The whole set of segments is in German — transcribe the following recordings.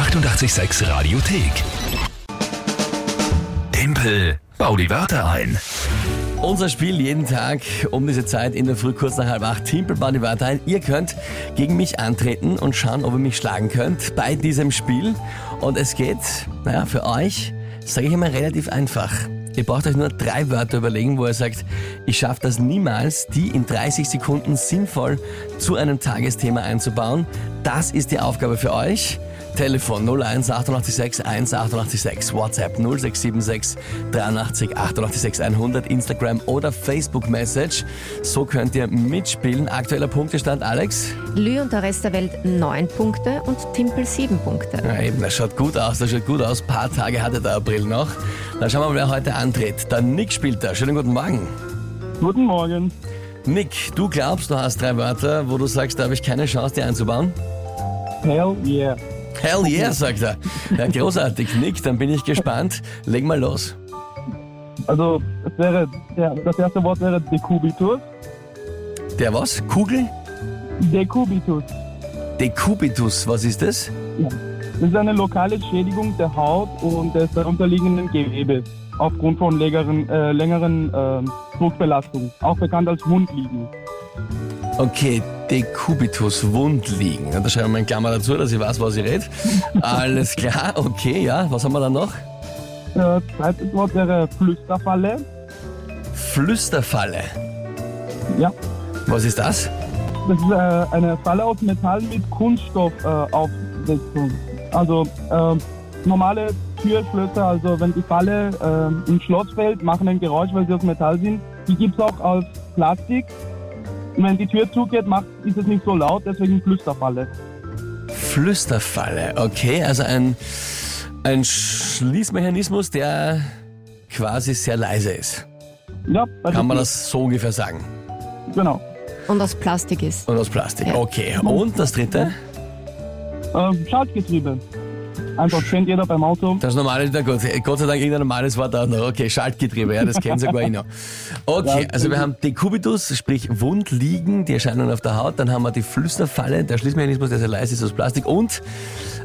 886 Radiothek. Tempel, bau die Wörter ein. Unser Spiel jeden Tag um diese Zeit in der Früh kurz nach halb acht. Timpelbahn die Wörter ein. Ihr könnt gegen mich antreten und schauen, ob ihr mich schlagen könnt bei diesem Spiel. Und es geht, naja, für euch, sage ich immer, relativ einfach. Ihr braucht euch nur drei Wörter überlegen, wo ihr sagt, ich schaffe das niemals, die in 30 Sekunden sinnvoll zu einem Tagesthema einzubauen. Das ist die Aufgabe für euch. Telefon 01 886 1 886, WhatsApp 0676 83 886 100, Instagram oder Facebook Message. So könnt ihr mitspielen. Aktueller Punktestand, Alex? Lü und der Rest der Welt 9 Punkte und Timpel 7 Punkte. Ja, eben, das schaut gut aus, das schaut gut aus. Ein paar Tage hatte der April noch. Dann schauen wir mal, wer heute antritt. Der Nick spielt da. Schönen guten Morgen. Guten Morgen. Nick, du glaubst, du hast drei Wörter, wo du sagst, da habe ich keine Chance, die einzubauen? Hell yeah. Hell yeah, sagt er. Ja, großartig. Nick, dann bin ich gespannt. Leg mal los. Also, es wäre, der, das erste Wort wäre Dekubitus. Der was? Kugel? Dekubitus. Dekubitus, was ist das? Ja. Das ist eine lokale Schädigung der Haut und des darunterliegenden Gewebes aufgrund von längeren, äh, längeren ähm, Druckbelastung, auch bekannt als Wundliegen. Okay, Dekubitus, Wundliegen. Ja, Da schreiben wir in Klammer dazu, dass ich weiß, was ich rede. Alles klar, okay, ja. Was haben wir dann noch? Das zweite Wort wäre Flüsterfalle. Flüsterfalle. Ja. Was ist das? Das ist äh, eine Falle aus Metall mit Kunststoffaufsetzung. also ähm, normale Türschlösser, also wenn die Falle ähm, ins Schloss fällt, machen ein Geräusch, weil sie aus Metall sind. Die gibt es auch aus Plastik. Wenn die Tür zugeht, macht, ist es nicht so laut, deswegen Flüsterfalle. Flüsterfalle, okay. Also ein, ein Schließmechanismus, der quasi sehr leise ist. Ja, bei Kann man das so ungefähr sagen? Genau. Und aus Plastik ist. Und aus Plastik. Ja. Okay. Und das dritte? Ähm, Schaltgetriebe. Einfach kennt jeder beim Auto. Das normale, na gut, Gott sei Dank irgendein normales Wort auch noch. Okay, Schaltgetriebe, ja, das kennen sogar ich noch. Okay, also wir haben Dekubitus, sprich Wundliegen, die Erscheinungen auf der Haut. Dann haben wir die Flüsterfalle, der Schließmechanismus, der sehr leise ist aus Plastik. Und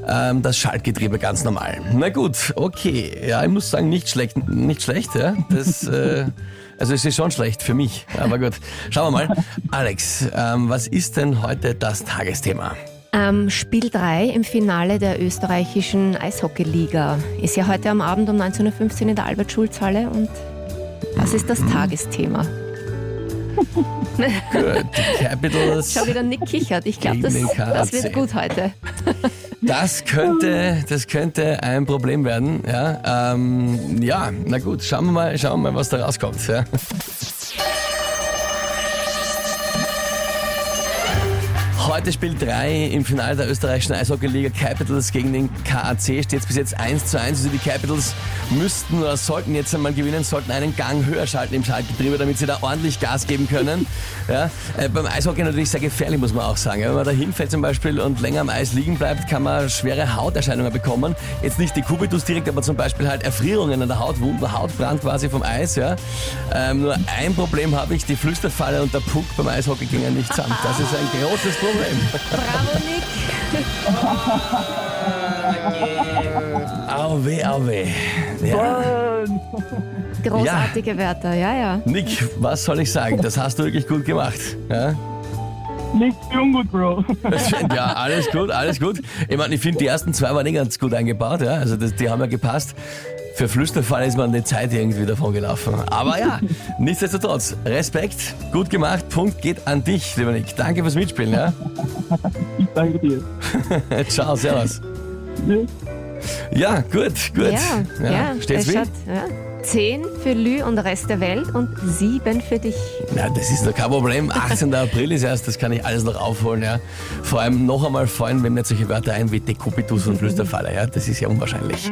ähm, das Schaltgetriebe ganz normal. Na gut, okay. Ja, ich muss sagen, nicht schlecht, nicht schlecht, ja. Das, äh, also es ist schon schlecht für mich, aber gut. Schauen wir mal. Alex, ähm, was ist denn heute das Tagesthema? Ähm, Spiel 3 im Finale der österreichischen Eishockeyliga ist ja heute am Abend um 19.15 Uhr in der Albert-Schulz-Halle und das ist das Tagesthema. Die Capitals. Schau, wie der Nick kichert. Ich glaube, das, das wird gut heute. Das könnte, das könnte ein Problem werden. Ja, ähm, ja, na gut, schauen wir mal, schauen wir mal, was da rauskommt. Ja. Heute spielt 3 im Finale der österreichischen Eishockeyliga Capitals gegen den KAC. Steht es bis jetzt 1 zu 1. Also die Capitals müssten oder sollten jetzt einmal gewinnen, sollten einen Gang höher schalten im Schaltgetriebe, damit sie da ordentlich Gas geben können. Ja, äh, beim Eishockey natürlich sehr gefährlich, muss man auch sagen. Wenn man da hinfällt zum Beispiel und länger am Eis liegen bleibt, kann man schwere Hauterscheinungen bekommen. Jetzt nicht die Kubitus direkt, aber zum Beispiel halt Erfrierungen an der Haut, Wunden, Hautbrand quasi vom Eis. Ja. Ähm, nur ein Problem habe ich, die Flüsterfalle und der Puck beim Eishockey gingen nicht zusammen. Das ist ein großes Problem. Bravo, Nick. Au weh, au weh. Ja. Großartige Wörter, ja, ja. Nick, was soll ich sagen? Das hast du wirklich gut gemacht. Ja, Nichts ungut, Bro. ja alles gut, alles gut. Ich meine, ich finde, die ersten zwei waren eh ganz gut eingebaut. Ja? Also das, die haben ja gepasst. Für Flüsterfall ist man die Zeit irgendwie davon gelaufen. Aber ja, nichtsdestotrotz, Respekt, gut gemacht, Punkt geht an dich, lieber Nick. Danke fürs Mitspielen. Ja? Ich danke dir. Ciao, servus. Ja. Ja, gut, gut. Ja, ja. Steht's es wie? ja. Zehn für Lü und der Rest der Welt und sieben für dich. Na, das ist doch kein Problem. 18. April ist erst, das kann ich alles noch aufholen. Ja. Vor allem noch einmal fallen mir nicht solche Wörter ein wie Dekubitus und Flüsterfalle. Ja. Das ist ja unwahrscheinlich.